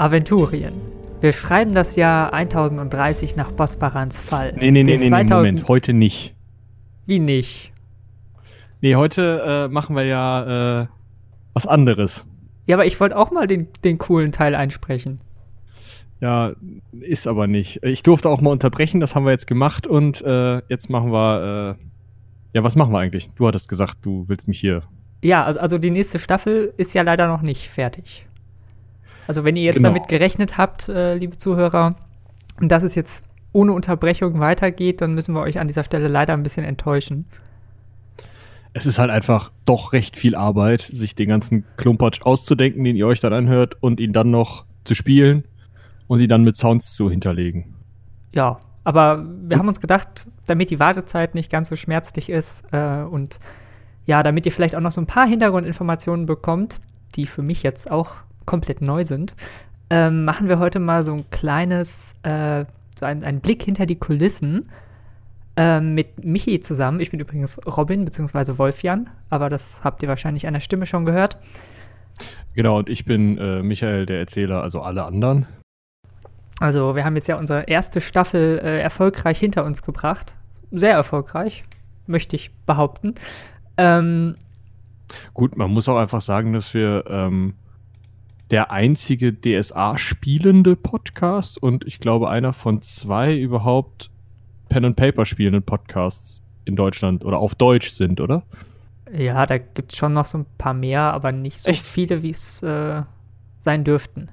Aventurien. Wir schreiben das Jahr 1030 nach Bosbarans Fall. Nee, nee, nee, nee, nee, Moment, heute nicht. Wie nicht? Nee, heute äh, machen wir ja äh, was anderes. Ja, aber ich wollte auch mal den, den coolen Teil einsprechen. Ja, ist aber nicht. Ich durfte auch mal unterbrechen, das haben wir jetzt gemacht und äh, jetzt machen wir. Äh, ja, was machen wir eigentlich? Du hattest gesagt, du willst mich hier. Ja, also, also die nächste Staffel ist ja leider noch nicht fertig. Also wenn ihr jetzt Genau. damit gerechnet habt, äh, liebe Zuhörer, dass es jetzt ohne Unterbrechung weitergeht, dann müssen wir euch an dieser Stelle leider ein bisschen enttäuschen. Es ist halt einfach doch recht viel Arbeit, sich den ganzen Klumpatsch auszudenken, den ihr euch dann anhört und ihn dann noch zu spielen und ihn dann mit Sounds zu hinterlegen. Ja, aber wir haben uns gedacht, damit die Wartezeit nicht ganz so schmerzlich ist äh, und ja, damit ihr vielleicht auch noch so ein paar Hintergrundinformationen bekommt, die für mich jetzt auch komplett neu sind, ähm, machen wir heute mal so ein kleines, äh, so ein, einen Blick hinter die Kulissen ähm, mit Michi zusammen. Ich bin übrigens Robin bzw. Wolfjan, aber das habt ihr wahrscheinlich an der Stimme schon gehört. Genau, und ich bin äh, Michael, der Erzähler, also alle anderen. Also, wir haben jetzt ja unsere erste Staffel äh, erfolgreich hinter uns gebracht. Sehr erfolgreich, möchte ich behaupten. Ähm, Gut, man muss auch einfach sagen, dass wir ähm, der einzige DSA-spielende Podcast und ich glaube einer von zwei überhaupt Pen and Paper spielenden Podcasts in Deutschland oder auf Deutsch sind, oder? ja, da gibt es schon noch so ein paar mehr, aber nicht so Echt? viele, wie es äh, sein dürften.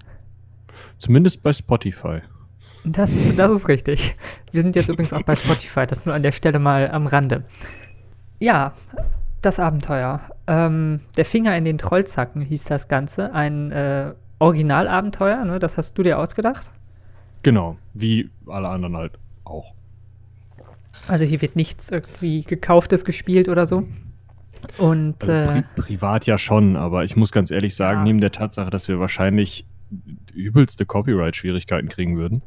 Zumindest bei Spotify. Das, das ist richtig. Wir sind jetzt übrigens auch bei Spotify, das nur an der Stelle mal am Rande. Ja, das Abenteuer. Ähm, der Finger in den Trollzacken hieß das Ganze. Ein äh, Originalabenteuer, ne? das hast du dir ausgedacht. Genau, wie alle anderen halt auch. Also hier wird nichts irgendwie gekauftes gespielt oder so. Und Also äh, pri privat ja schon, aber ich muss ganz ehrlich sagen, Ja. neben der Tatsache, dass wir wahrscheinlich übelste Copyright-Schwierigkeiten kriegen würden,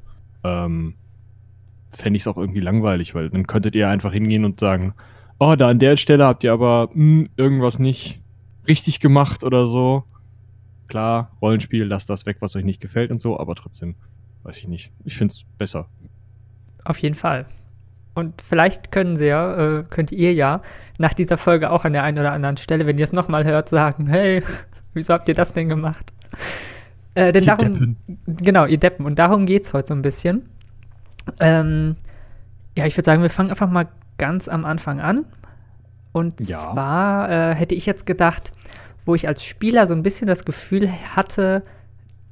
ähm, fände ich es auch irgendwie langweilig, weil dann könntet ihr einfach hingehen und sagen, oh, da an der Stelle habt ihr aber hm, irgendwas nicht richtig gemacht oder so. Klar, Rollenspiel, lasst das weg, was euch nicht gefällt und so, aber trotzdem, weiß ich nicht. Ich finde es besser. Auf jeden Fall. Und vielleicht können sie ja, äh, könnt ihr ja nach dieser Folge auch an der einen oder anderen Stelle, wenn ihr es nochmal hört, sagen, hey, wieso habt ihr das denn gemacht? Äh, denn Ihr darum, Deppen. genau, ihr Deppen, und darum geht es heute so ein bisschen. Ähm, ja, ich würde sagen, wir fangen einfach mal ganz am Anfang an. Und Ja. zwar äh, hätte ich jetzt gedacht, wo ich als Spieler so ein bisschen das Gefühl hatte,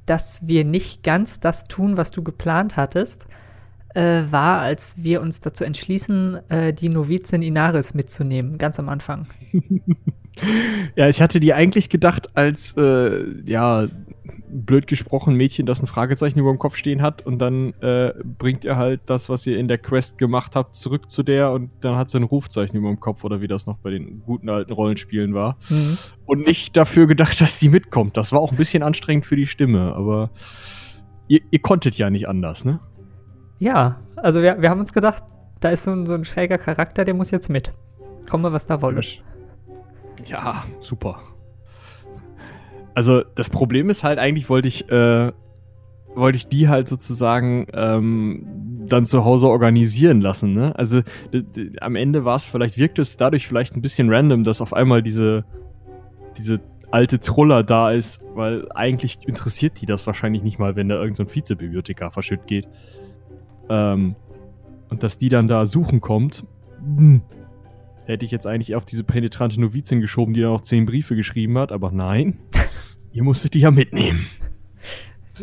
dass wir nicht ganz das tun, was du geplant hattest, äh, war, als wir uns dazu entschließen, äh, die Novizin Inaris mitzunehmen, ganz am Anfang. Ja, ich hatte die eigentlich gedacht als, äh, ja, blöd gesprochen Mädchen, das ein Fragezeichen über dem Kopf stehen hat und dann äh, bringt ihr halt das, was ihr in der Quest gemacht habt, zurück zu der und dann hat sie ein Rufzeichen über dem Kopf oder wie das noch bei den guten alten Rollenspielen war. Und nicht dafür gedacht, dass sie mitkommt. Das war auch ein bisschen anstrengend für die Stimme, aber ihr, ihr konntet ja nicht anders, ne? Ja, also wir, wir haben uns gedacht, da ist so ein, so ein schräger Charakter, der muss jetzt mit. Komme, was da wolle. Ja, super. Also das Problem ist halt, eigentlich wollte ich, äh, wollte ich die halt sozusagen ähm, dann zu Hause organisieren lassen. Ne? Also am Ende war es vielleicht, wirkt es dadurch vielleicht ein bisschen random, dass auf einmal diese, diese alte Truller da ist, weil eigentlich interessiert die das wahrscheinlich nicht mal, wenn da irgendein so Vizebibliothekar verschütt geht. Ähm, und dass die dann da suchen kommt, hm, hätte ich jetzt eigentlich auf diese penetrante Novizin geschoben, die dann noch zehn Briefe geschrieben hat, aber nein. Ihr musstet die ja mitnehmen.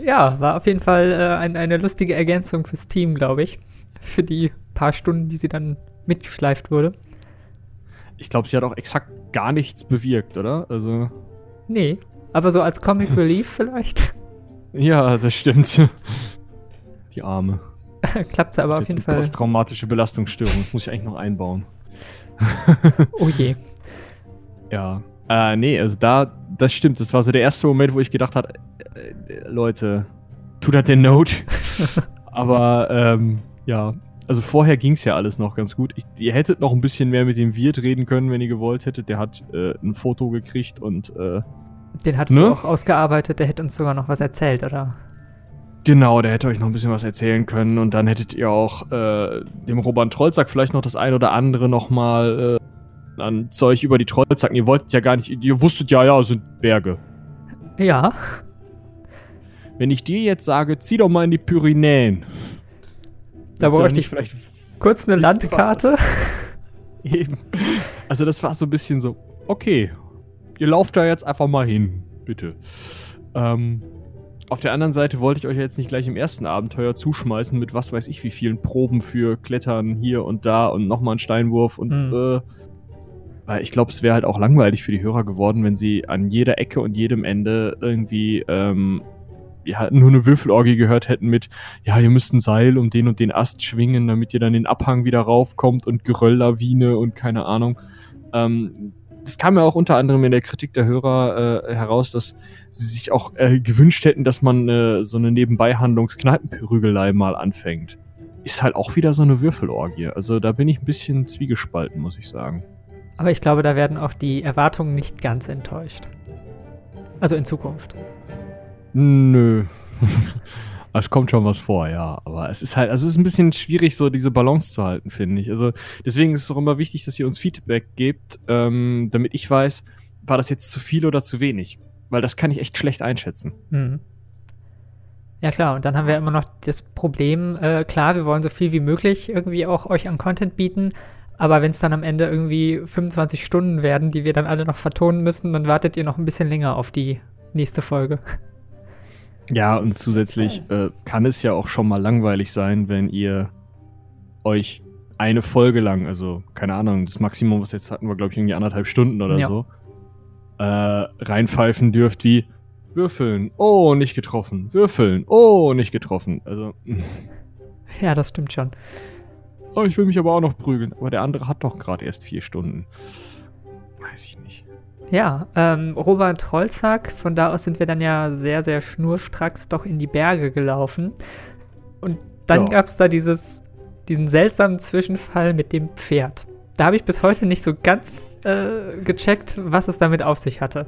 Ja, war auf jeden Fall äh, ein, eine lustige Ergänzung fürs Team, glaube ich. Für die paar Stunden, die sie dann mitgeschleift wurde. Ich glaube, sie hat auch exakt gar nichts bewirkt, oder? Also, Nee, aber so als Comic Relief vielleicht. ja, das stimmt. Die Arme. Klappt aber auf jeden Fall. Posttraumatische Belastungsstörung. Das muss ich eigentlich noch einbauen. Oh je. Ja. Äh, nee, also da, das stimmt. Das war so der erste Moment, wo ich gedacht habe, äh, Leute, tut das denn Not? Aber, ähm, ja. Also vorher ging es ja alles noch ganz gut. Ich, ihr hättet noch ein bisschen mehr mit dem Wirt reden können, wenn ihr gewollt hättet. Der hat äh, ein Foto gekriegt und äh, Den hattest Ne? du auch ausgearbeitet, der hätte uns sogar noch was erzählt, oder? Genau, der hätte euch noch ein bisschen was erzählen können und dann hättet ihr auch äh, dem Robert Trollsack vielleicht noch das ein oder andere nochmal äh, an Zeug über die Trollzacken. Ihr wolltet ja gar nicht, ihr wusstet ja, ja, sind Berge. Ja. Wenn ich dir jetzt sage, zieh doch mal in die Pyrenäen. Da bräuchte ich vielleicht kurz eine Landkarte. Eben. Also das war so ein bisschen so, okay, ihr lauft da jetzt einfach mal hin, bitte. Ähm, auf der anderen Seite wollte ich euch jetzt nicht gleich im ersten Abenteuer zuschmeißen mit was weiß ich wie vielen Proben für Klettern hier und da und nochmal einen Steinwurf und mhm. äh, weil ich glaube, es wäre halt auch langweilig für die Hörer geworden, wenn sie an jeder Ecke und jedem Ende irgendwie ähm, ja, nur eine Würfelorgie gehört hätten mit, ja, ihr müsst ein Seil um den und den Ast schwingen, damit ihr dann den Abhang wieder raufkommt und Gerölllawine und keine Ahnung. Ähm, das kam ja auch unter anderem in der Kritik der Hörer äh, heraus, dass sie sich auch äh, gewünscht hätten, dass man äh, so eine Nebenbeihandlungs-Kneipenprügelei mal anfängt. Ist halt auch wieder so eine Würfelorgie. Also da bin ich ein bisschen zwiegespalten, muss ich sagen. Aber ich glaube, da werden auch die Erwartungen nicht ganz enttäuscht. Also in Zukunft. Nö. Es kommt schon was vor, ja. Aber es ist halt, also es ist ein bisschen schwierig, so diese Balance zu halten, finde ich. Also deswegen ist es auch immer wichtig, dass ihr uns Feedback gebt, ähm, damit ich weiß, war das jetzt zu viel oder zu wenig. Weil das kann ich echt schlecht einschätzen. Mhm. Ja klar, und dann haben wir immer noch das Problem, äh, klar, wir wollen so viel wie möglich irgendwie auch euch an Content bieten, aber wenn es dann am Ende irgendwie 25 Stunden werden, die wir dann alle noch vertonen müssen, dann wartet ihr noch ein bisschen länger auf die nächste Folge. Ja, und zusätzlich äh, kann es ja auch schon mal langweilig sein, wenn ihr euch eine Folge lang, also keine Ahnung, das Maximum, was jetzt hatten wir, glaube ich, irgendwie anderthalb Stunden oder ja. so, äh, reinpfeifen dürft wie Würfeln, oh, nicht getroffen, Würfeln, oh, nicht getroffen. Also. Ja, das stimmt schon. Oh, ich will mich aber auch noch prügeln. Aber der andere hat doch gerade erst vier Stunden. Weiß ich nicht. Ja, ähm, Robert Holzack, von da aus sind wir dann ja sehr, sehr schnurstracks doch in die Berge gelaufen. Und dann ja. gab es da dieses, diesen seltsamen Zwischenfall mit dem Pferd. Da habe ich bis heute nicht so ganz äh, gecheckt, was es damit auf sich hatte.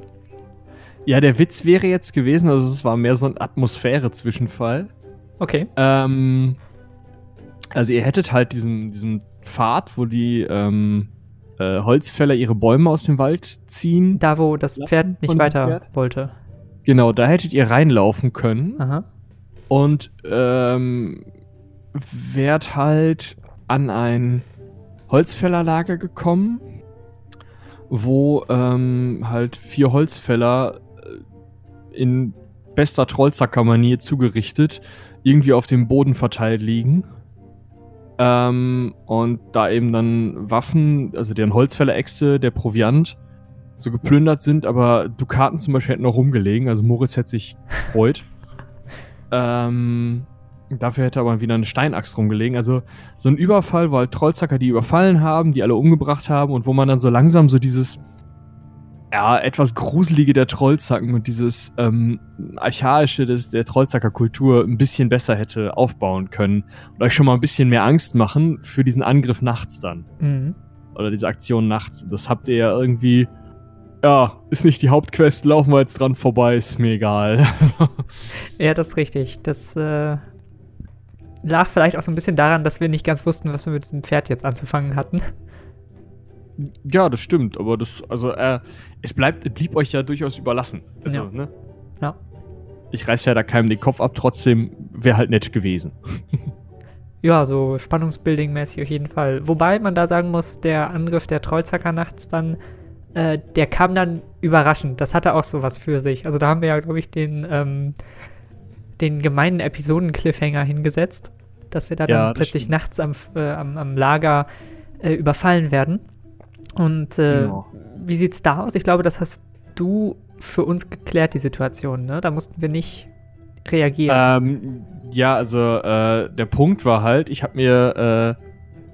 Ja, der Witz wäre jetzt gewesen, also es war mehr so ein Atmosphäre-Zwischenfall. Okay. Ähm, also ihr hättet halt diesen, diesen Pfad, wo die ähm, äh, Holzfäller ihre Bäume aus dem Wald ziehen. Da, wo das Pferd nicht weiter Pferd. wollte. Genau, da hättet ihr reinlaufen können. Aha. Und ähm, wärt halt an ein Holzfällerlager gekommen, wo ähm, halt vier Holzfäller äh, in bester Trollzacker-Manier zugerichtet irgendwie auf dem Boden verteilt liegen ähm, und da eben dann Waffen, also deren Holzfälleräxte, der Proviant, so geplündert sind, aber Dukaten zum Beispiel hätten noch rumgelegen, also Moritz hätte sich gefreut. ähm, dafür hätte aber wieder eine Steinaxt rumgelegen. Also so ein Überfall, wo halt Trollzacker die überfallen haben, die alle umgebracht haben und wo man dann so langsam so dieses ja, etwas Gruselige der Trollzacken und dieses ähm, Archaische des, der Trollzacker-Kultur ein bisschen besser hätte aufbauen können und euch schon mal ein bisschen mehr Angst machen für diesen Angriff nachts dann. Mhm. Oder diese Aktion nachts. Das habt ihr ja irgendwie. Ja, ist nicht die Hauptquest, laufen wir jetzt dran vorbei, ist mir egal. ja, das ist richtig. Das äh, lag vielleicht auch so ein bisschen daran, dass wir nicht ganz wussten, was wir mit diesem Pferd jetzt anzufangen hatten. Ja, das stimmt, aber das, also, äh, es bleibt, blieb euch ja durchaus überlassen. Also, ja. ne? Ja. Ich reiß ja da keinem den Kopf ab, trotzdem wäre halt nett gewesen. ja, so Spannungsbuilding-mäßig auf jeden Fall. Wobei man da sagen muss, der Angriff der Trollzacker nachts dann, äh, der kam dann überraschend. Das hatte auch sowas für sich. Also da haben wir ja, glaube ich, den, ähm, den gemeinen Episoden-Cliffhanger hingesetzt, dass wir da ja, dann plötzlich stimmt. nachts am, äh, am, am Lager äh, überfallen werden. Und äh, ja. wie sieht's da aus? Ich glaube, das hast du für uns geklärt, die Situation, ne? Da mussten wir nicht reagieren. Ähm, ja, also äh, der Punkt war halt, ich habe mir äh,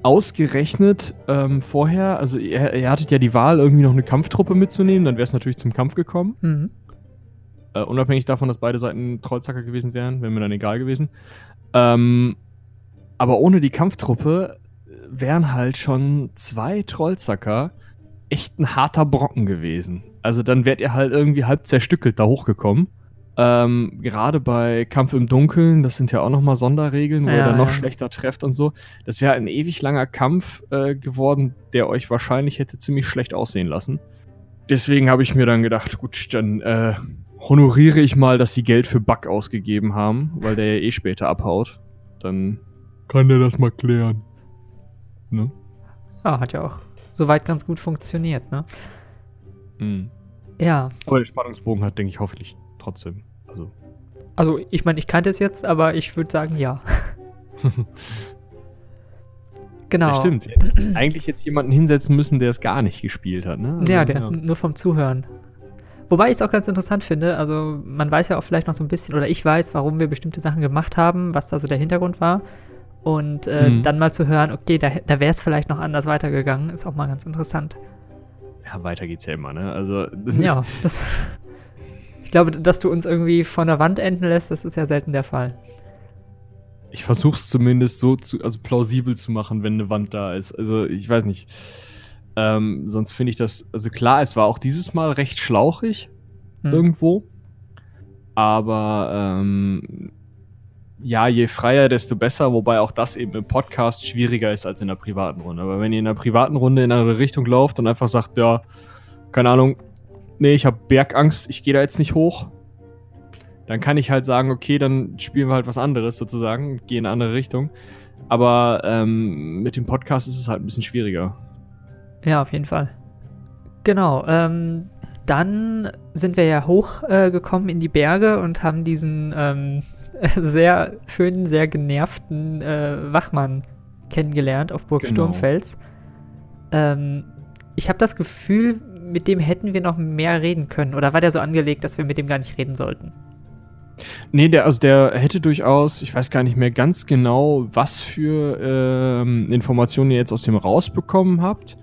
ausgerechnet ähm, vorher, also ihr, ihr, hattet ja die Wahl, irgendwie noch eine Kampftruppe mitzunehmen, dann wäre es natürlich zum Kampf gekommen. Mhm. Äh, unabhängig davon, dass beide Seiten Trollzacker gewesen wären, wäre mir dann egal gewesen. Ähm, aber ohne die Kampftruppe wären halt schon zwei Trollzacker echt ein harter Brocken gewesen. Also dann wärt ihr halt irgendwie halb zerstückelt da hochgekommen. Ähm, Gerade bei Kampf im Dunkeln, das sind ja auch nochmal Sonderregeln, wo Ja, ihr dann noch ja. schlechter trefft und so. Das wäre ein ewig langer Kampf äh, geworden, der euch wahrscheinlich hätte ziemlich schlecht aussehen lassen. Deswegen habe ich mir dann gedacht, gut, dann äh, honoriere ich mal, dass sie Geld für Bug ausgegeben haben, weil der ja eh später abhaut. Dann kann der das mal klären. Ne? Ja, hat ja auch soweit ganz gut funktioniert, ne? Mhm. Ja, Aber der Spannungsbogen hat, denke ich, hoffentlich trotzdem. Also, also ich meine, ich kannte es jetzt, aber ich würde sagen, ja. genau. ja, stimmt. Wir hätten eigentlich jetzt jemanden hinsetzen müssen, der es gar nicht gespielt hat, ne? Also, Ja, der nur vom Zuhören. Wobei ich es auch ganz interessant finde, also man weiß ja auch vielleicht noch so ein bisschen, oder ich weiß, warum wir bestimmte Sachen gemacht haben, was da so der Hintergrund war. Und äh, Mhm. dann mal zu hören, okay, da, da wäre es vielleicht noch anders weitergegangen, ist auch mal ganz interessant. Ja, weiter geht's ja immer, ne? Also, Ja, das. Ich glaube, dass du uns irgendwie von der Wand enden lässt, das ist ja selten der Fall. ich versuche es zumindest so zu, also plausibel zu machen, wenn eine Wand da ist. Also, ich weiß nicht. Ähm, sonst finde ich das, also klar, es war auch dieses Mal recht schlauchig Hm. irgendwo. Aber ähm, ja, je freier, desto besser, wobei auch das eben im Podcast schwieriger ist als in der privaten Runde. Aber wenn ihr in der privaten Runde in eine Richtung lauft und einfach sagt, ja, keine Ahnung, nee, ich habe Bergangst, ich gehe da jetzt nicht hoch, dann kann ich halt sagen, okay, dann spielen wir halt was anderes sozusagen, gehe in eine andere Richtung. Aber ähm, mit dem Podcast ist es halt ein bisschen schwieriger. Ja, auf jeden Fall. Genau. Ähm, dann sind wir ja hochgekommen äh, in die Berge und haben diesen ähm, sehr schönen, sehr genervten äh, Wachmann kennengelernt auf Burg Genau. Sturmfels. Ähm, ich habe das Gefühl, mit dem hätten wir noch mehr reden können. Oder war der so angelegt, dass wir mit dem gar nicht reden sollten? Nee, der, also der hätte durchaus, ich weiß gar nicht mehr ganz genau, was für ähm, Informationen ihr jetzt aus dem rausbekommen habt.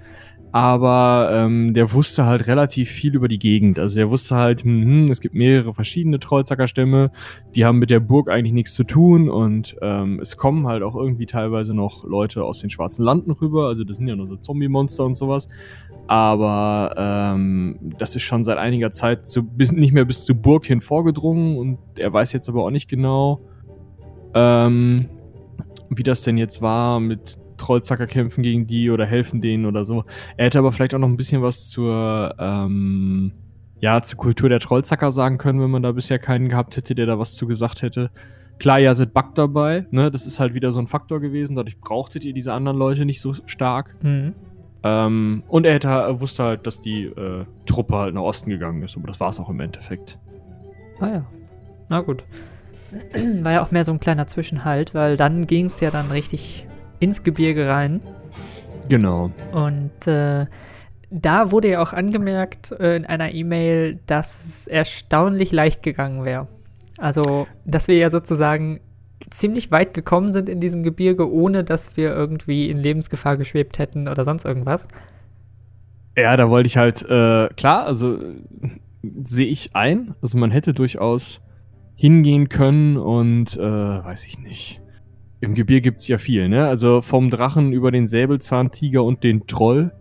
Aber ähm, der wusste halt relativ viel über die Gegend. Also der wusste halt, hm, hm, es gibt mehrere verschiedene Trollzackerstämme, die haben mit der Burg eigentlich nichts zu tun und ähm, es kommen halt auch irgendwie teilweise noch Leute aus den schwarzen Landen rüber. Also das sind ja nur so Zombie-Monster und sowas. Aber ähm, das ist schon seit einiger Zeit so bis, nicht mehr bis zur Burg hin vorgedrungen und er weiß jetzt aber auch nicht genau, ähm, wie das denn jetzt war mit Trollzacker kämpfen gegen die oder helfen denen oder so. Er hätte aber vielleicht auch noch ein bisschen was zur, ähm, ja, zur Kultur der Trollzacker sagen können, wenn man da bisher keinen gehabt hätte, der da was zu gesagt hätte. Klar, ihr hattet Bug dabei, ne? Das ist halt wieder so ein Faktor gewesen. Dadurch brauchtet ihr diese anderen Leute nicht so stark. Mhm. Ähm, und er, hätte, er wusste halt, dass die äh, Truppe halt nach Osten gegangen ist. Aber das war es auch im Endeffekt. Ah ja. Na gut. War ja auch mehr so ein kleiner Zwischenhalt, weil dann ging es ja dann richtig ins Gebirge rein. Genau. Und äh, da wurde ja auch angemerkt äh, in einer E-Mail, dass es erstaunlich leicht gegangen wäre. Also, dass wir ja sozusagen ziemlich weit gekommen sind in diesem Gebirge, ohne dass wir irgendwie in Lebensgefahr geschwebt hätten oder sonst irgendwas. Ja, da wollte ich halt, äh, klar, also sehe ich ein. Also man hätte durchaus hingehen können und, äh, weiß ich nicht. Im Gebirge gibt's ja viel, ne? Also vom Drachen über den Säbelzahntiger und den Troll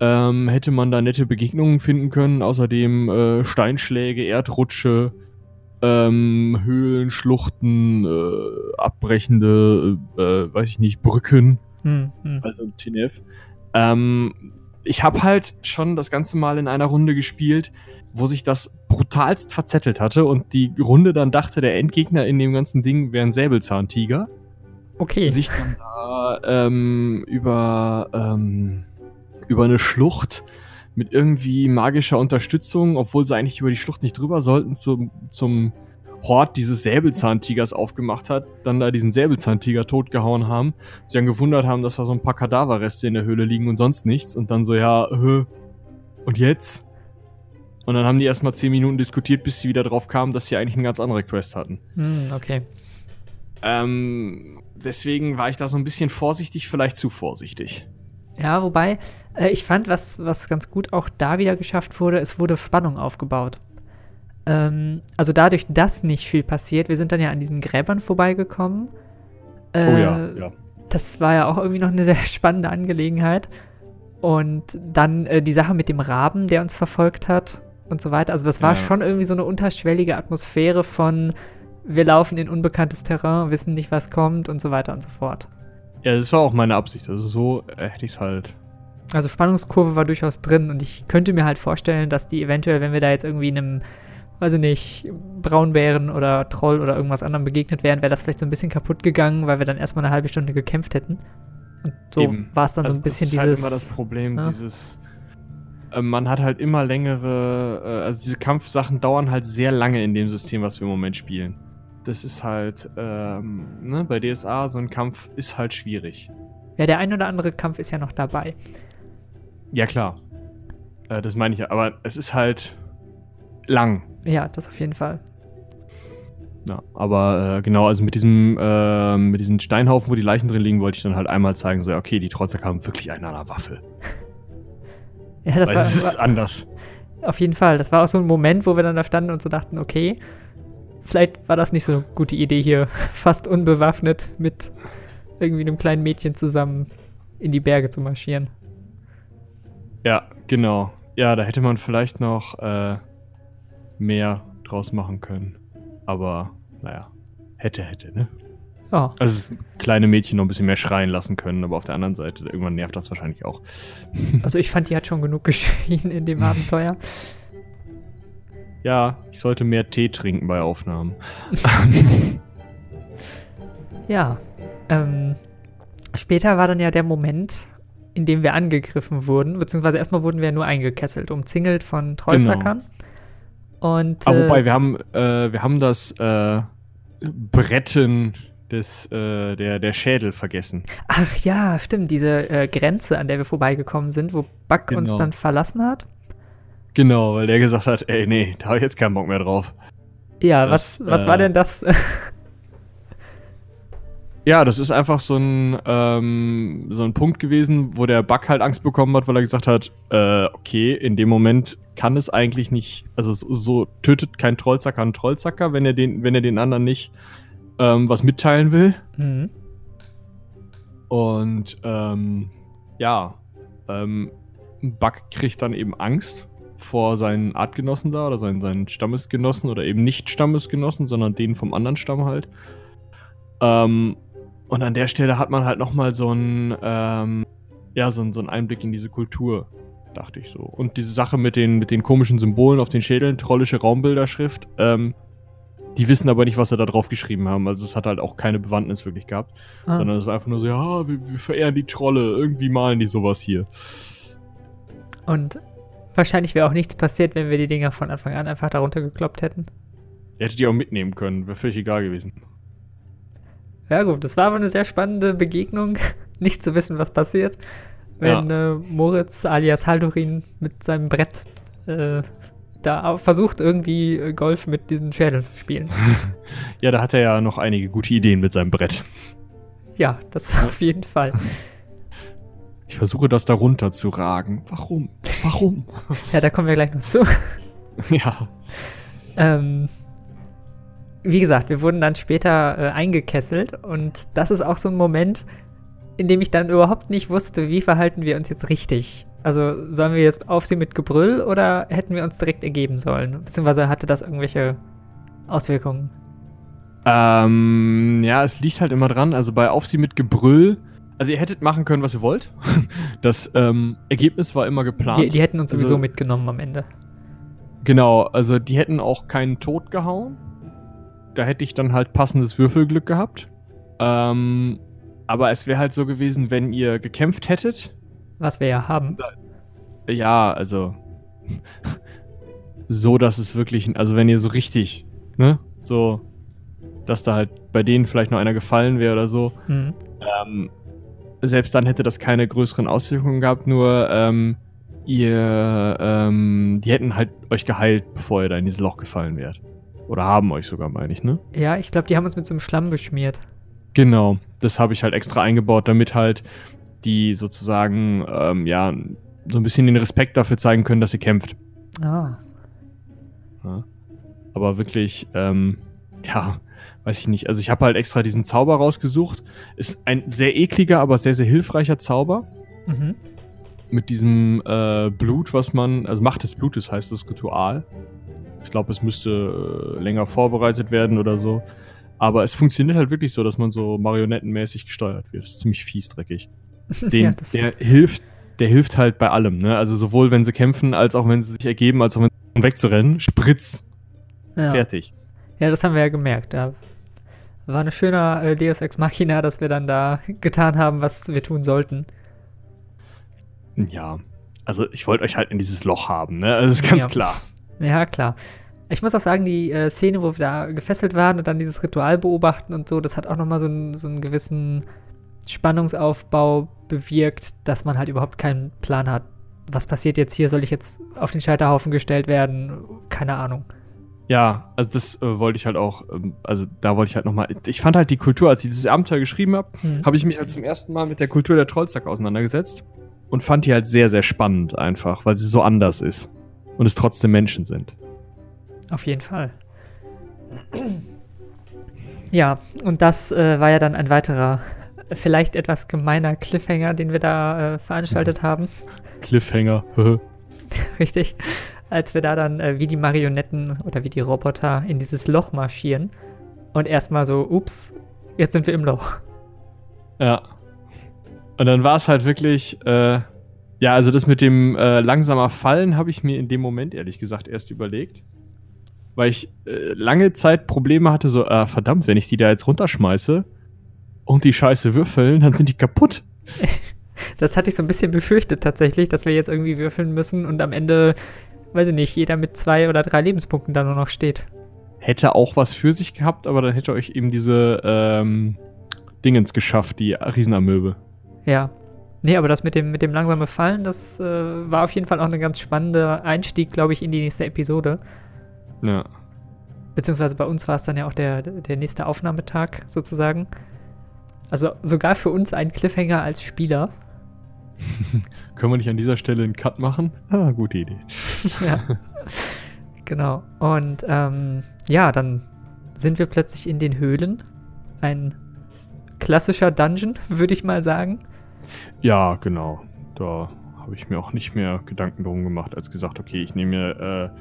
ähm, hätte man da nette Begegnungen finden können. Außerdem äh, Steinschläge, Erdrutsche, ähm, Höhlen, Schluchten, äh, abbrechende, äh, äh, weiß ich nicht, Brücken Hm, hm. also TNF. Ähm, ich habe halt schon das ganze Mal in einer Runde gespielt, wo sich das brutalst verzettelt hatte und die Runde dann dachte, der Endgegner in dem ganzen Ding wäre ein Säbelzahntiger. Okay. Sich dann da ähm, über, ähm, über eine Schlucht mit irgendwie magischer Unterstützung, obwohl sie eigentlich über die Schlucht nicht drüber sollten, zum, zum Hort dieses Säbelzahntigers aufgemacht hat, dann da diesen Säbelzahntiger totgehauen haben, sie dann gewundert haben, dass da so ein paar Kadaverreste in der Höhle liegen und sonst nichts und dann so, ja, äh, und jetzt? Und dann haben die erstmal 10 Minuten diskutiert, bis sie wieder drauf kamen, dass sie eigentlich eine ganz andere Quest hatten. Hm, okay. Ähm, deswegen war ich da so ein bisschen vorsichtig, vielleicht zu vorsichtig. Ja, wobei, äh, ich fand, was, was ganz gut auch da wieder geschafft wurde, es wurde Spannung aufgebaut. Ähm, also dadurch, dass nicht viel passiert, wir sind dann ja an diesen Gräbern vorbeigekommen. Äh, oh ja, ja. Das war ja auch irgendwie noch eine sehr spannende Angelegenheit. Und dann äh, die Sache mit dem Raben, der uns verfolgt hat. und so weiter. Also das war Ja. schon irgendwie so eine unterschwellige Atmosphäre von wir laufen in unbekanntes Terrain, wissen nicht, was kommt und so weiter und so fort. Ja, das war auch meine Absicht. Also so hätte ich es halt. Also Spannungskurve war durchaus drin und ich könnte mir halt vorstellen, dass die eventuell, wenn wir da jetzt irgendwie einem, weiß ich nicht, Braunbären oder Troll oder irgendwas anderem begegnet wären, wäre das vielleicht so ein bisschen kaputt gegangen, weil wir dann erstmal eine halbe Stunde gekämpft hätten. Und so war es dann so Also ein bisschen das ist halt dieses. immer das Problem, ja. dieses. äh, Man hat halt immer längere, äh, also diese Kampfsachen dauern halt sehr lange in dem System, was wir im Moment spielen. Das ist halt, ähm, ne, bei DSA, so ein Kampf ist halt schwierig. ja, der ein oder andere Kampf ist ja noch dabei. Ja, klar. Äh, das meine ich ja, aber es ist halt lang. Ja, das auf jeden Fall. Ja, aber äh, genau, also mit diesem, äh, mit diesen Steinhaufen, wo die Leichen drin liegen, wollte ich dann halt einmal zeigen, so, okay, die Trollzack haben wirklich einen an der Waffe. Ja, das Weil war, es ist war anders. auf jeden Fall. Das war auch so ein Moment, wo wir dann da standen und so dachten, okay, vielleicht war das nicht so eine gute Idee hier, fast unbewaffnet mit irgendwie einem kleinen Mädchen zusammen in die Berge zu marschieren. Ja, genau. Ja, da hätte man vielleicht noch äh, mehr draus machen können. Aber, naja, hätte, hätte, ne? Ja, Also das kleine Mädchen noch ein bisschen mehr schreien lassen können, aber auf der anderen Seite, irgendwann nervt das wahrscheinlich auch. also ich fand, die hat schon genug geschrien in dem Abenteuer. Ja, ich sollte mehr Tee trinken bei Aufnahmen. Ja, ähm, später war dann ja der Moment, in dem wir angegriffen wurden, beziehungsweise erstmal wurden wir nur eingekesselt, umzingelt von Trollzackern. Und Ah, äh, wobei, wir haben, äh, wir haben das äh, Bretten des, äh, der, der Schädel vergessen. ach ja, stimmt, diese äh, Grenze, an der wir vorbeigekommen sind, wo Buck uns Genau. dann verlassen hat. Genau, weil der gesagt hat, ey, nee, da habe ich jetzt keinen Bock mehr drauf. Ja, Das, was, was äh, war denn das? Ja, das ist einfach so ein, ähm, so ein Punkt gewesen, wo der Bug halt Angst bekommen hat, weil er gesagt hat, äh, okay, in dem Moment kann es eigentlich nicht, also so, so tötet kein Trollzacker einen Trollzacker, wenn er den, wenn er den anderen nicht ähm, was mitteilen will. mhm. Und ähm, ja, ähm, Buck kriegt dann eben Angst vor seinen Artgenossen da oder seinen, seinen Stammesgenossen oder eben nicht Stammesgenossen, sondern denen vom anderen Stamm halt. Ähm, und an der Stelle hat man halt nochmal so einen, ähm, ja, so, so einen Einblick in diese Kultur, dachte ich so. Und diese Sache mit den, mit den komischen Symbolen auf den Schädeln, trollische Raumbilderschrift, ähm, die wissen aber nicht, was sie da drauf geschrieben haben. Also es hat halt auch keine Bewandtnis wirklich gehabt. ah. Sondern es war einfach nur so, ja, wir, wir verehren die Trolle, irgendwie malen die sowas hier. Und wahrscheinlich wäre auch nichts passiert, wenn wir die Dinger von Anfang an einfach darunter gekloppt hätten. Ihr hättet die auch mitnehmen können, wäre völlig egal gewesen. Ja gut, das war aber eine sehr spannende Begegnung, nicht zu wissen, was passiert, wenn äh, Moritz alias Haldurin mit seinem Brett äh, da versucht, irgendwie äh, Golf mit diesen Schädeln zu spielen. Ja, da hat er ja noch einige gute Ideen mit seinem Brett. Ja, das auf jeden Fall. Ich versuche das da runter zu ragen. Warum? Warum? Ja, da kommen wir gleich noch zu. ja. Ähm, wie gesagt, wir wurden dann später äh, eingekesselt und das ist auch so ein Moment, in dem ich dann überhaupt nicht wusste, wie verhalten wir uns jetzt richtig. Also sollen wir jetzt auf sie mit Gebrüll oder hätten wir uns direkt ergeben sollen? Beziehungsweise hatte das irgendwelche Auswirkungen? Ähm, ja, es liegt halt immer dran. Also bei Auf sie mit Gebrüll. Also ihr hättet machen können, was ihr wollt. Das ähm, Ergebnis war immer geplant. Die, die hätten uns Also- sowieso mitgenommen am Ende. Genau, also die hätten auch keinen Tod gehauen. Da hätte ich dann halt passendes Würfelglück gehabt. Ähm, aber es wäre halt so gewesen, wenn ihr gekämpft hättet. Was wir ja haben. Ja, also so, dass es wirklich, also wenn ihr so richtig, ne, so, dass da halt bei denen vielleicht noch einer gefallen wäre oder so. Hm. Ähm, selbst dann hätte das keine größeren Auswirkungen gehabt, nur ähm, ihr, ähm, die hätten halt euch geheilt, bevor ihr da in dieses Loch gefallen wärt. Oder haben euch sogar, meine ich, ne? Ja, ich glaube, die haben uns mit so einem Schlamm beschmiert. Genau, das habe ich halt extra eingebaut, damit halt die sozusagen, ähm, ja, so ein bisschen den Respekt dafür zeigen können, dass ihr kämpft. Ah. Ja. Aber wirklich, ähm, ja, weiß ich nicht. Also ich habe halt extra diesen Zauber rausgesucht. Ist ein sehr ekliger, aber sehr, sehr hilfreicher Zauber. Mhm. mit diesem äh, Blut, was man, also Macht des Blutes heißt das Ritual. Ich glaube, es müsste äh, länger vorbereitet werden oder so. Aber es funktioniert halt wirklich so, dass man so marionettenmäßig gesteuert wird. Das ist ziemlich fies dreckig. Den, ja, der hilft, der hilft halt bei allem, ne? Also sowohl wenn sie kämpfen, als auch wenn sie sich ergeben, als auch wenn sie wegzurennen. Spritz. Ja. Fertig. Ja, das haben wir ja gemerkt. Da war eine schöne äh, Deus Ex Machina, dass wir dann da getan haben, was wir tun sollten. Ja, also ich wollte euch halt in dieses Loch haben, ne? Also das ist ganz ja. klar. Ja, klar. Ich muss auch sagen, die äh, Szene, wo wir da gefesselt waren und dann dieses Ritual beobachten und so, das hat auch nochmal so, ein, so einen gewissen Spannungsaufbau bewirkt, dass man halt überhaupt keinen Plan hat. Was passiert jetzt hier? Soll ich jetzt auf den Scheiterhaufen gestellt werden? Keine Ahnung. Ja, also das äh, wollte ich halt auch, ähm, also da wollte ich halt nochmal, ich fand halt die Kultur, als ich dieses Abenteuer geschrieben habe, hm. habe ich mich halt zum ersten Mal mit der Kultur der Trollzack auseinandergesetzt und fand die halt sehr, sehr spannend einfach, weil sie so anders ist und es trotzdem Menschen sind. Auf jeden Fall. Ja, und das äh, war ja dann ein weiterer, vielleicht etwas gemeiner Cliffhanger, den wir da äh, veranstaltet haben. Cliffhanger, Richtig als wir da dann äh, wie die Marionetten oder wie die Roboter in dieses Loch marschieren und erstmal so, ups, jetzt sind wir im Loch. Ja. Und dann war es halt wirklich, äh, ja, also das mit dem äh, langsamer Fallen habe ich mir in dem Moment ehrlich gesagt erst überlegt. Weil ich äh, lange Zeit Probleme hatte, so, äh, verdammt, wenn ich die da jetzt runterschmeiße und die Scheiße würfeln, dann sind die kaputt. das hatte ich so ein bisschen befürchtet tatsächlich, dass wir jetzt irgendwie würfeln müssen und am Ende weiß ich nicht, jeder mit zwei oder drei Lebenspunkten da nur noch steht. Hätte auch was für sich gehabt, aber dann hätte euch eben diese ähm, Dingens geschafft, die Riesenamöbe. Ja. Nee, aber das mit dem, mit dem langsame Fallen, das äh, war auf jeden Fall auch ein ganz spannender Einstieg, glaube ich, in die nächste Episode. Ja. Beziehungsweise bei uns war es dann ja auch der, der nächste Aufnahmetag sozusagen. Also sogar für uns ein Cliffhanger als Spieler. Können wir nicht an dieser Stelle einen Cut machen? Ah, gute Idee. ja. Genau. Und ähm, ja, dann sind wir plötzlich in den Höhlen. Ein klassischer Dungeon, würde ich mal sagen. Ja, genau. Da habe ich mir auch nicht mehr Gedanken drum gemacht, als gesagt, okay, ich nehme mir äh,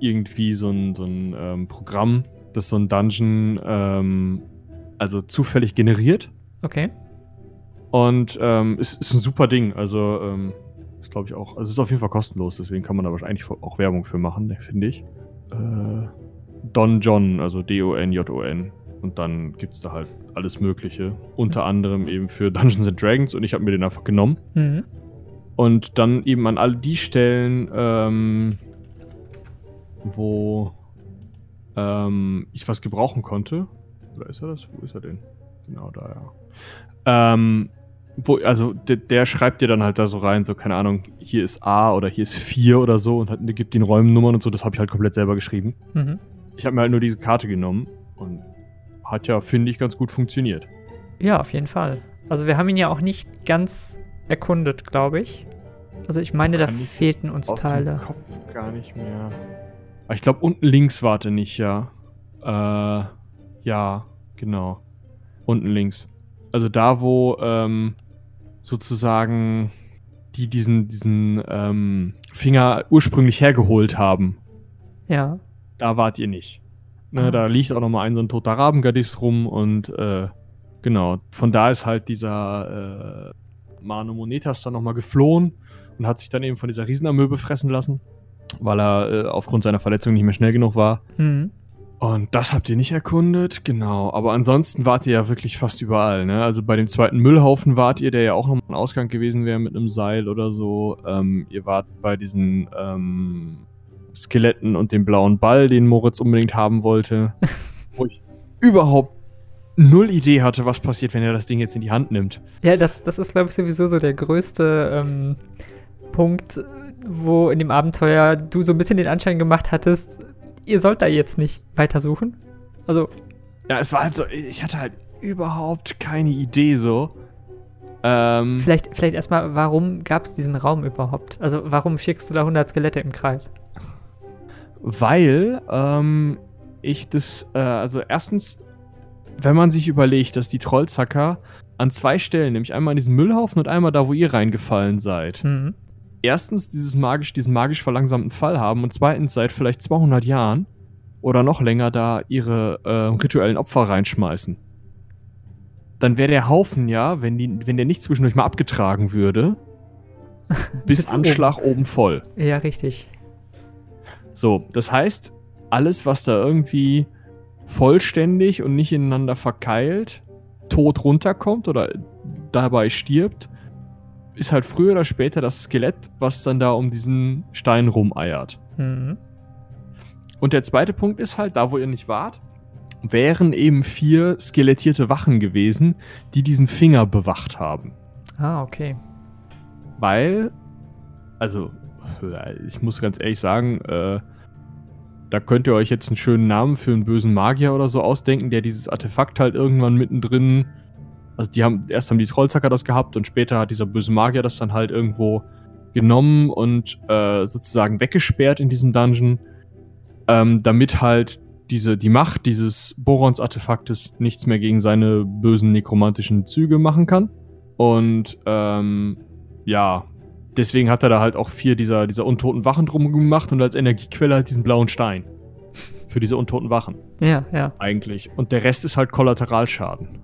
irgendwie so ein, so ein ähm, Programm, das so ein Dungeon ähm, also zufällig generiert. Okay. Und ähm, ist, ist ein super Ding. Also, ähm, ist glaube ich auch. Also, es ist auf jeden Fall kostenlos, deswegen kann man da wahrscheinlich auch Werbung für machen, finde ich. Äh, Don John, also D-O-N-J-O-N. Und dann gibt es da halt alles Mögliche. Unter anderem eben für Dungeons and Dragons und ich habe mir den einfach genommen. Mhm. Und dann eben an all die Stellen, ähm, wo ähm, ich was gebrauchen konnte. Oder ist er das? Wo ist er denn? Genau da, ja. Ähm, wo, also der, der, schreibt dir dann halt da so rein, so, keine Ahnung, hier ist A oder hier ist 4 oder so und hat, gibt den Räumennummern und so, das habe ich halt komplett selber geschrieben. Mhm. Ich habe mir halt nur diese Karte genommen und hat ja, finde ich, ganz gut funktioniert. Ja, auf jeden Fall. Also wir haben ihn ja auch nicht ganz erkundet, glaube ich. Also ich meine, da fehlten uns aus Teile. Dem Kopf gar nicht mehr. Aber ich glaube, unten links warte nicht, ja. Äh, ja, genau. Unten links. Also da, wo, ähm, sozusagen die diesen, diesen ähm, Finger ursprünglich hergeholt haben. Ja. Da wart ihr nicht. Ne, ah. Da liegt auch nochmal ein so ein toter Rabengardist rum und äh, genau, von da ist halt dieser äh, Mano Monetas dann nochmal geflohen und hat sich dann eben von dieser Riesenamöbe fressen lassen, weil er äh, aufgrund seiner Verletzung nicht mehr schnell genug war. Mhm. Und das habt ihr nicht erkundet, genau. Aber ansonsten wart ihr ja wirklich fast überall, ne? Also bei dem zweiten Müllhaufen wart ihr, der ja auch noch ein Ausgang gewesen wäre mit einem Seil oder so. Ähm, ihr wart bei diesen ähm, Skeletten und dem blauen Ball, den Moritz unbedingt haben wollte. wo ich überhaupt null Idee hatte, was passiert, wenn er das Ding jetzt in die Hand nimmt. Ja, das, das ist, glaube ich, sowieso so der größte ähm, Punkt, wo in dem Abenteuer du so ein bisschen den Anschein gemacht hattest, ihr sollt da jetzt nicht weitersuchen. Also. Ja, es war halt so, ich hatte halt überhaupt keine Idee so. Ähm, vielleicht, vielleicht erstmal, warum gab es diesen Raum überhaupt? Also, warum schickst du da 100 Skelette im Kreis? Weil ähm, ich das, äh, also erstens wenn man sich überlegt, dass die Trollzacker an zwei Stellen, nämlich einmal an diesem Müllhaufen und einmal da, wo ihr reingefallen seid, Mhm. Erstens dieses magisch, diesen magisch verlangsamten Fall haben und zweitens seit vielleicht 200 Jahren oder noch länger da ihre äh, rituellen Opfer reinschmeißen. Dann wäre der Haufen ja, wenn, die, wenn der nicht zwischendurch mal abgetragen würde, bis, Bis Anschlag oben. voll. Ja, richtig. So, das heißt, alles, was da irgendwie vollständig und nicht ineinander verkeilt, tot runterkommt oder dabei stirbt, ist halt früher oder später das Skelett, was dann da um diesen Stein rumeiert. Mhm. Und der zweite Punkt ist halt, da wo ihr nicht wart, wären eben vier skelettierte Wachen gewesen, die diesen Finger bewacht haben. Ah, okay. Weil, also, ich muss ganz ehrlich sagen, äh, da könnt ihr euch jetzt einen schönen Namen für einen bösen Magier oder so ausdenken, der dieses Artefakt halt irgendwann mittendrin. Also, die haben, erst haben die Trollzacker das gehabt und später hat dieser böse Magier das dann halt irgendwo genommen und äh, sozusagen weggesperrt in diesem Dungeon, ähm, damit halt diese, die Macht dieses Borons-Artefaktes nichts mehr gegen seine bösen nekromantischen Züge machen kann. Und ähm, ja, deswegen hat er da halt auch vier dieser, dieser untoten Wachen drum gemacht und als Energiequelle halt diesen blauen Stein. Für diese untoten Wachen, Ja, ja. eigentlich. Und der Rest ist halt Kollateralschaden.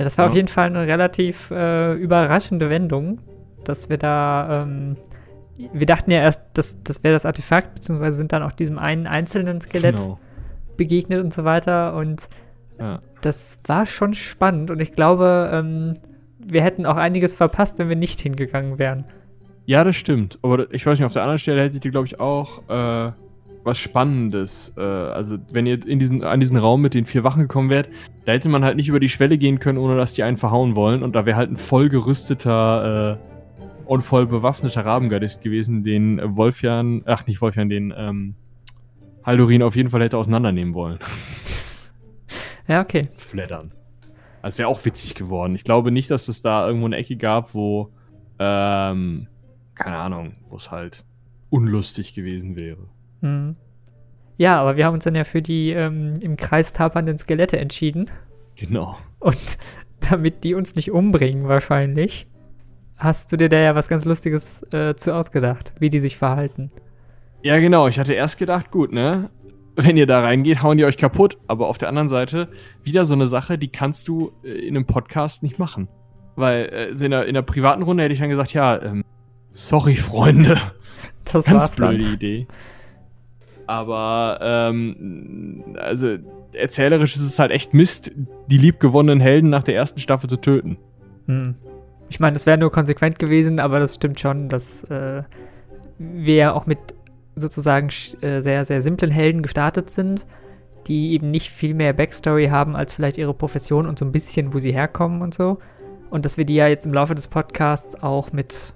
Ja, das war Ja. auf jeden Fall eine relativ äh, überraschende Wendung, dass wir da, ähm, wir dachten ja erst, das, das wäre das Artefakt, beziehungsweise sind dann auch diesem einen einzelnen Skelett Genau. begegnet und so weiter und Ja. das war schon spannend und ich glaube, ähm, wir hätten auch einiges verpasst, wenn wir nicht hingegangen wären. ja, das stimmt. Aber ich weiß nicht, auf der anderen Stelle hättet ihr, glaube ich, auch äh, was Spannendes. Äh, also, wenn ihr in diesen, an diesen Raum mit den vier Wachen gekommen wärt, da hätte man halt nicht über die Schwelle gehen können, ohne dass die einen verhauen wollen. Und da wäre halt ein voll gerüsteter äh, und voll bewaffneter Rabengardist gewesen, den Wolfjan, ach nicht Wolfjan, den ähm, Haldorin auf jeden Fall hätte auseinandernehmen wollen. Ja, okay. Flattern. Also wäre auch witzig geworden. Ich glaube nicht, dass es da irgendwo eine Ecke gab, wo, ähm, keine Ahnung, wo es halt unlustig gewesen wäre. Mhm. Ja, aber wir haben uns dann ja für die ähm, im Kreis tapernden Skelette entschieden. Genau. Und damit die uns nicht umbringen, wahrscheinlich, hast du dir da ja was ganz Lustiges äh, zu ausgedacht, wie die sich verhalten. Ja, genau. Ich hatte erst gedacht, gut, ne? Wenn ihr da reingeht, hauen die euch kaputt. Aber auf der anderen Seite, wieder so eine Sache, die kannst du äh, in einem Podcast nicht machen. Weil äh, in, der, in der privaten Runde hätte ich dann gesagt, ja, ähm, sorry, Freunde. Das Ganz war's dann. blöde Idee. Aber, ähm, also, erzählerisch ist es halt echt Mist, die liebgewonnenen Helden nach der ersten Staffel zu töten. Hm. Ich meine, das wäre nur konsequent gewesen, aber das stimmt schon, dass äh, wir auch mit sozusagen äh, sehr, sehr simplen Helden gestartet sind, die eben nicht viel mehr Backstory haben als vielleicht ihre Profession und so ein bisschen, wo sie herkommen und so. Und dass wir die ja jetzt im Laufe des Podcasts auch mit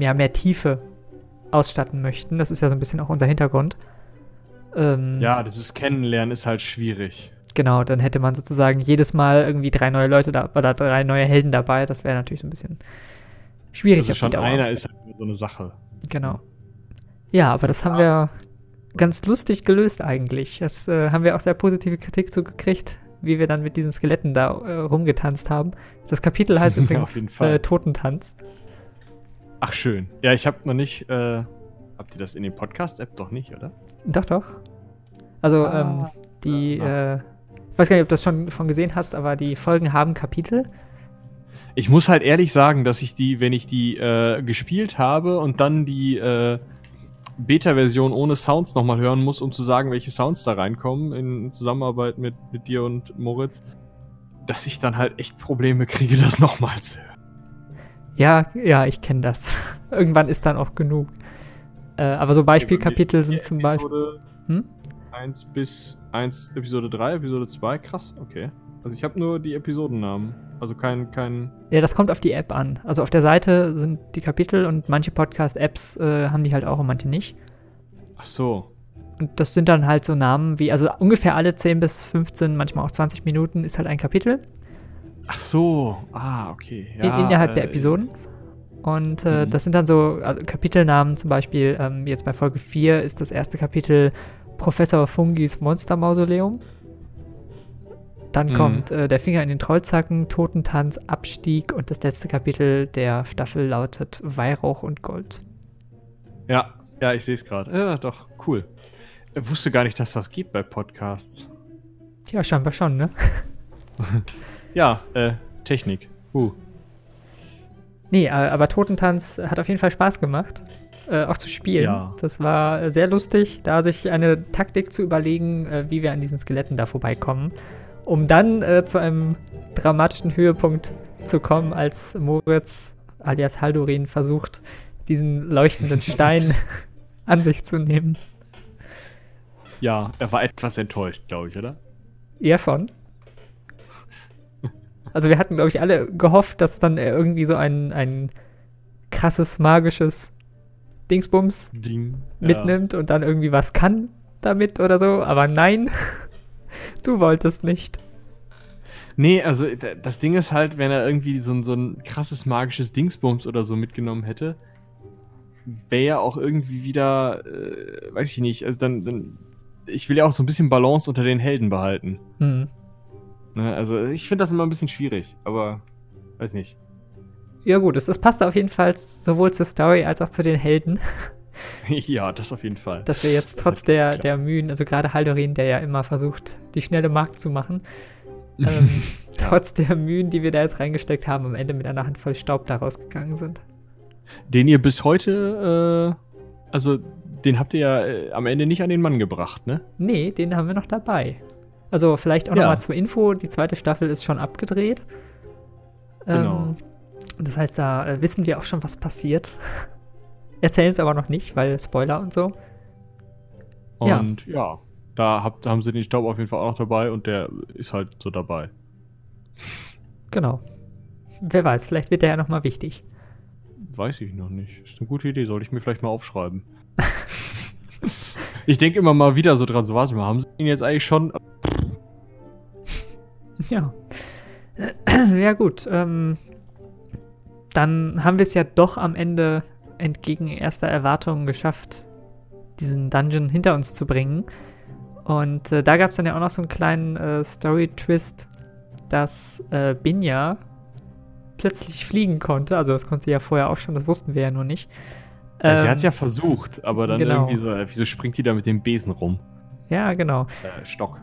ja, mehr Tiefe ausstatten möchten. Das ist ja so ein bisschen auch unser Hintergrund. Ähm, Ja, dieses Kennenlernen ist halt schwierig. Genau, dann hätte man sozusagen jedes Mal irgendwie drei neue Leute da oder drei neue Helden dabei. Das wäre natürlich so ein bisschen schwierig Also schon einer ist halt so eine Sache. Genau. Ja, aber das haben wir ganz lustig gelöst eigentlich. Das äh, haben wir auch sehr positive Kritik zugekriegt, wie wir dann mit diesen Skeletten da äh, rumgetanzt haben. Das Kapitel heißt übrigens äh, Totentanz. Ach, schön. Ja, ich habe noch nicht, äh, habt ihr das in den Podcast-App doch nicht, oder? Doch, doch. Also, Ah, ähm, die, ja. äh, ich weiß gar nicht, ob du das schon von gesehen hast, aber die Folgen haben Kapitel. Ich muss halt ehrlich sagen, dass ich die, wenn ich die äh, gespielt habe und dann die äh, Beta-Version ohne Sounds nochmal hören muss, um zu sagen, welche Sounds da reinkommen, in Zusammenarbeit mit, mit dir und Moritz, dass ich dann halt echt Probleme kriege, das nochmal zu hören. Ja, ja, ich kenne das. Irgendwann ist dann auch genug. Äh, aber so Beispielkapitel sind zum Beispiel. Episode Hm? 1 bis 1, Episode 3, Episode 2, krass, okay. Also ich habe nur die Episodennamen. Also kein, kein. Ja, das kommt auf die App an. Also auf der Seite sind die Kapitel und manche Podcast-Apps äh, haben die halt auch und manche nicht. Ach so. Und das sind dann halt so Namen wie, also ungefähr alle 10 bis 15, manchmal auch 20 Minuten ist halt ein Kapitel Ach so. Ah, okay. in, innerhalb der äh, Episoden. Und äh, Mhm. das sind dann so also Kapitelnamen, zum Beispiel ähm, jetzt bei Folge 4 ist das erste Kapitel Professor Fungis Monstermausoleum. Dann Mhm. kommt äh, Der Finger in den Trollzacken, Totentanz, Abstieg und das letzte Kapitel der Staffel lautet Weihrauch und Gold. Ja, ja, ich sehe es gerade. Ja, doch, cool. Ich wusste gar nicht, dass das geht bei Podcasts. Ja, scheinbar schon, ne? Ja, äh, Technik. Uh. Nee, aber Totentanz hat auf jeden Fall Spaß gemacht, äh, auch zu spielen. Ja. Das war äh, sehr lustig, da sich eine Taktik zu überlegen, äh, wie wir an diesen Skeletten da vorbeikommen, um dann äh, zu einem dramatischen Höhepunkt zu kommen, als Moritz alias Haldorin versucht, diesen leuchtenden Stein an sich zu nehmen. Ja, er war etwas enttäuscht, glaube ich, oder? Eher schon. Also wir hatten, glaube ich, alle gehofft, dass dann er irgendwie so ein, ein krasses, magisches Dingsbums Ding. Ja. mitnimmt und dann irgendwie was kann damit oder so. Aber nein, du wolltest nicht. Nee, also das Ding ist halt, wenn er irgendwie so ein, so ein krasses magisches Dingsbums oder so mitgenommen hätte, wäre ja auch irgendwie wieder, äh, weiß ich nicht, also dann, dann, ich will ja auch so ein bisschen Balance unter den Helden behalten. Hm. Ne? Also ich finde das immer ein bisschen schwierig, aber weiß nicht. Ja gut, es, es passt auf jeden Fall sowohl zur Story als auch zu den Helden, ja, das auf jeden Fall. dass wir jetzt trotz der, klar. der Mühen, also gerade Haldorin, der ja immer versucht, die schnelle Mark zu machen, ähm, Ja. trotz der Mühen, die wir da jetzt reingesteckt haben, am Ende mit einer Handvoll Staub da rausgegangen sind. Den ihr bis heute, äh, also den habt ihr ja äh, am Ende nicht an den Mann gebracht, ne? Nee, den haben wir noch dabei. Also vielleicht auch Ja. nochmal zur Info, die zweite Staffel ist schon abgedreht. Genau. Ähm, das heißt, da äh, wissen wir auch schon, was passiert. Erzählen es aber noch nicht, weil Spoiler und so. Ja. Und ja, da, habt, haben sie den Staub auf jeden Fall auch noch dabei und der ist halt so dabei. Genau. Wer weiß, vielleicht wird der ja nochmal wichtig. Weiß ich noch nicht. Ist eine gute Idee, sollte ich mir vielleicht mal aufschreiben. ich denke immer mal wieder so dran, so warte mal, haben sie ihn jetzt eigentlich schon. Ja. ja, gut. Ähm, dann haben wir es ja doch am Ende entgegen erster Erwartungen geschafft, diesen Dungeon hinter uns zu bringen. Und äh, da gab es dann ja auch noch so einen kleinen äh, Story-Twist, dass äh, Binja plötzlich fliegen konnte. Also das konnte sie ja vorher auch schon, das wussten wir ja nur nicht. Ja, sie Ähm, hat es ja versucht, aber dann genau. irgendwie so, äh, wieso springt die da mit dem Besen rum? Ja, genau. Äh, Stock.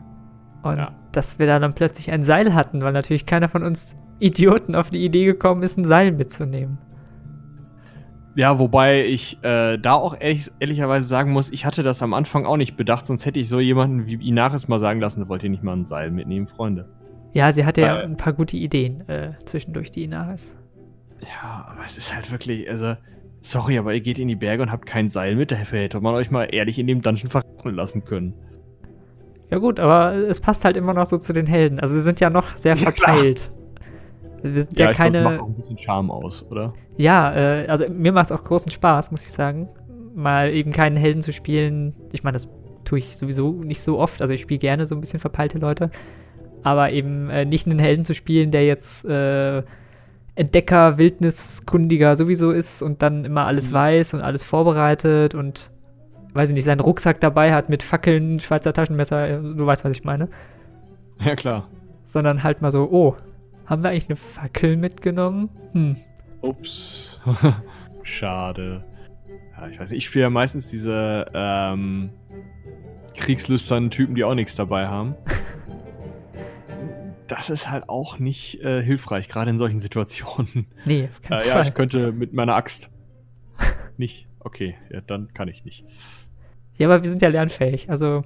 Und Ja. Dass wir da dann plötzlich ein Seil hatten, weil natürlich keiner von uns Idioten auf die Idee gekommen ist, ein Seil mitzunehmen. Ja, wobei ich äh, da auch ehrlich, ehrlicherweise sagen muss, ich hatte das am Anfang auch nicht bedacht, sonst hätte ich so jemanden wie Inaris mal sagen lassen, wollt ihr nicht mal ein Seil mitnehmen, Freunde. Ja, sie hatte ja Weil- ein paar gute Ideen äh, zwischendurch, die Inaris. Ja, aber es ist halt wirklich, also, sorry, aber ihr geht in die Berge und habt kein Seil mit, dafür hätte man euch mal ehrlich in dem Dungeon verraten lassen können. Ja gut, aber es passt halt immer noch so zu den Helden. Also sie sind ja noch sehr Ja, verkeilt. Wir sind ja, ich glaub, das keine. macht auch ein bisschen Charme aus, oder? ja, äh, also mir macht es auch großen Spaß, muss ich sagen. Mal eben keinen Helden zu spielen. Ich meine, das tue ich sowieso nicht so oft. Also ich spiele gerne so ein bisschen verpeilte Leute. Aber eben äh, nicht einen Helden zu spielen, der jetzt äh, Entdecker, Wildniskundiger sowieso ist und dann immer alles Mhm. weiß und alles vorbereitet und weiß ich nicht, seinen Rucksack dabei hat mit Fackeln, Schweizer Taschenmesser, äh, du weißt, was ich meine. Ja, klar. Sondern halt mal so, oh, haben wir eigentlich eine Fackel mitgenommen? Hm. Ups. Schade. Ja, ich weiß nicht, ich spiele ja meistens diese ähm, kriegslüsternen Typen, die auch nichts dabei haben. Das ist halt auch nicht äh, hilfreich, gerade in solchen Situationen. Nee, auf keinen Äh, ja, Fall. ich könnte mit meiner Axt. nicht. Okay, ja, dann kann ich nicht. Ja, aber wir sind ja lernfähig. Also,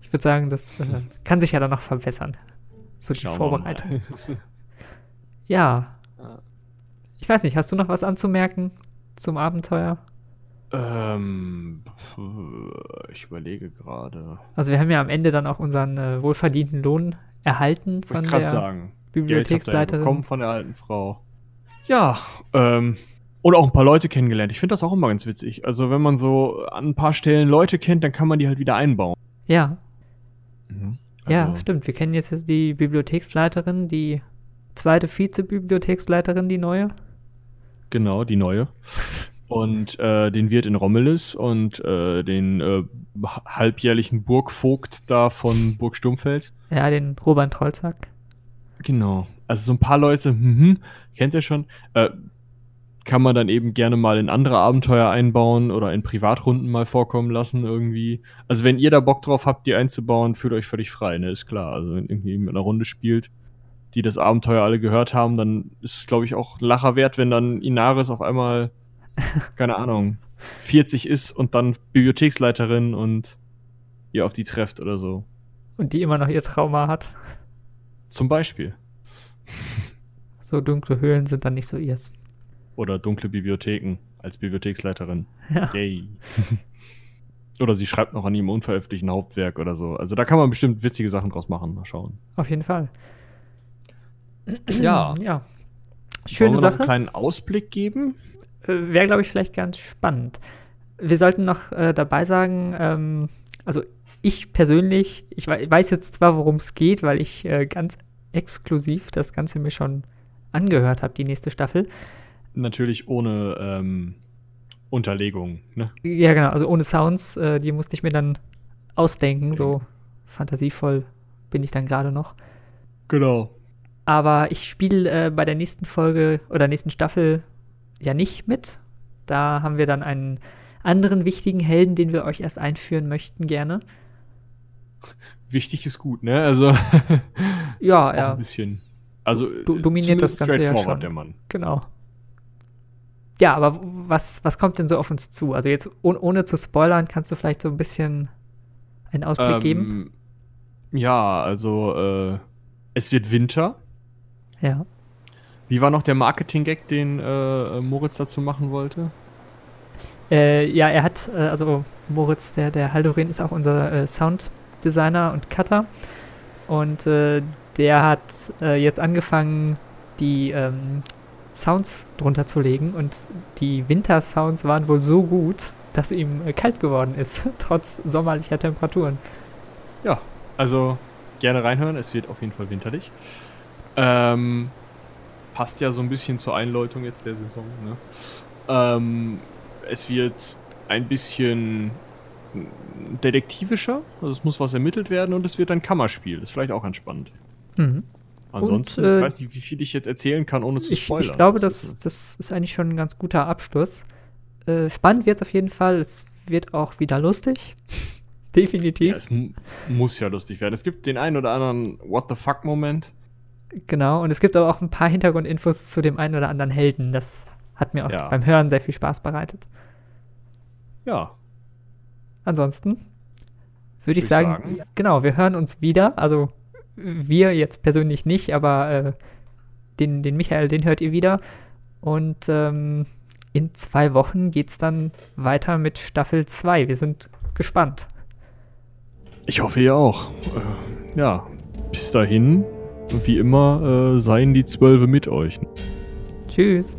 ich würde sagen, das äh, kann sich ja dann noch verbessern. So die Schauen Vorbereitung. Ja. Ich weiß nicht, hast du noch was anzumerken zum Abenteuer? ähm, ich überlege gerade. Also, wir haben ja am Ende dann auch unseren äh, wohlverdienten Lohn erhalten von ich der sagen. Ihr ja Bibliotheksleiterin. bekommen von der alten Frau. Ja, ähm, und auch ein paar Leute kennengelernt. Ich finde das auch immer ganz witzig. Also, wenn man so an ein paar Stellen Leute kennt, dann kann man die halt wieder einbauen. Ja, ja, Also, stimmt. Wir kennen jetzt die Bibliotheksleiterin, die zweite Vize-Bibliotheksleiterin, die neue. Genau, die neue. Und äh, den Wirt in Rommelis und äh, den äh, halbjährlichen Burgvogt da von Burg Sturmfels. Ja, den Robert Trollzack. Genau. Also so ein paar Leute, mhm, kennt ihr schon. Kann man dann eben gerne mal in andere Abenteuer einbauen oder in Privatrunden mal vorkommen lassen irgendwie. Also wenn ihr da Bock drauf habt, die einzubauen, fühlt euch völlig frei, ne? Ist klar. Also wenn irgendwie mit einer Runde spielt, die das Abenteuer alle gehört haben, dann ist es, glaube ich, auch Lacher wert, wenn dann Inaris auf einmal, keine Ahnung, 40 ist und dann Bibliotheksleiterin und ihr auf die trefft oder so. Und die immer noch ihr Trauma hat. Zum Beispiel. So dunkle Höhlen sind dann nicht so ihrs. Oder dunkle Bibliotheken als Bibliotheksleiterin. Ja. Yay. oder sie schreibt noch an ihrem unveröffentlichten Hauptwerk oder so. Also da kann man bestimmt witzige Sachen draus machen. Mal schauen. Auf jeden Fall. Ja. Ja. Wollen Schöne wir noch Sache. einen kleinen Ausblick geben? Äh, Wäre, glaube ich, vielleicht ganz spannend. Wir sollten noch äh, dabei sagen, ähm, also ich persönlich, ich wei- weiß jetzt zwar, worum es geht, weil ich äh, ganz exklusiv das Ganze mir schon angehört habe, die nächste Staffel. Natürlich ohne ähm, Unterlegung. Ne? Ja, genau, also ohne Sounds, äh, die musste ich mir dann ausdenken, so fantasievoll bin ich dann gerade noch. Genau. Aber ich spiele äh, bei der nächsten Folge oder nächsten Staffel ja nicht mit. Da haben wir dann einen anderen wichtigen Helden, den wir euch erst einführen möchten, gerne. Wichtig ist gut, ne? Also Ja, ja, ein bisschen. Also Du- dominiert das Ganze ja schon. der Mann. genau. Ja, aber was, was kommt denn so auf uns zu? Also jetzt oh, ohne zu spoilern, kannst du vielleicht so ein bisschen einen Ausblick geben? Ähm, ja, also äh, es wird Winter. Ja. Wie war noch der Marketing-Gag, den äh, Moritz dazu machen wollte? Äh, ja, er hat, äh, also Moritz, der, der Haldorin, ist auch unser äh, Sounddesigner und Cutter. Und äh, der hat jetzt angefangen, die ähm, Sounds drunter zu legen. Und die Wintersounds waren wohl so gut, dass ihm äh, kalt geworden ist, trotz sommerlicher Temperaturen. Ja, also gerne reinhören, es wird auf jeden Fall winterlich. Ähm, passt ja so ein bisschen zur Einläutung jetzt der Saison. Ne? Ähm, es wird ein bisschen detektivischer, also es muss was ermittelt werden und es wird ein Kammerspiel. Ist vielleicht auch ganz spannend. Mhm. Ansonsten, äh, ich weiß nicht, wie viel ich jetzt erzählen kann, ohne zu spoilern. ich glaube, Das das, ist- eigentlich schon ein ganz guter Abschluss. Äh, spannend wird es auf jeden Fall. Es wird auch wieder lustig. Definitiv. ja, es mu- muss ja lustig werden. Es gibt den einen oder anderen What the fuck-Moment. Genau. Und es gibt aber auch ein paar Hintergrundinfos zu dem einen oder anderen Helden. Das hat mir auch Ja. beim Hören sehr viel Spaß bereitet. Ja, Ansonsten würde ich ich sagen, sagen. genau, wir hören uns wieder. Also wir jetzt persönlich nicht, aber äh, den, den Michael, den hört ihr wieder. Und ähm, in zwei Wochen geht es dann weiter mit Staffel 2. Wir sind gespannt. Ich hoffe ihr auch. Äh, ja, bis dahin, wie immer, äh, seien die Zwölfe mit euch. Tschüss.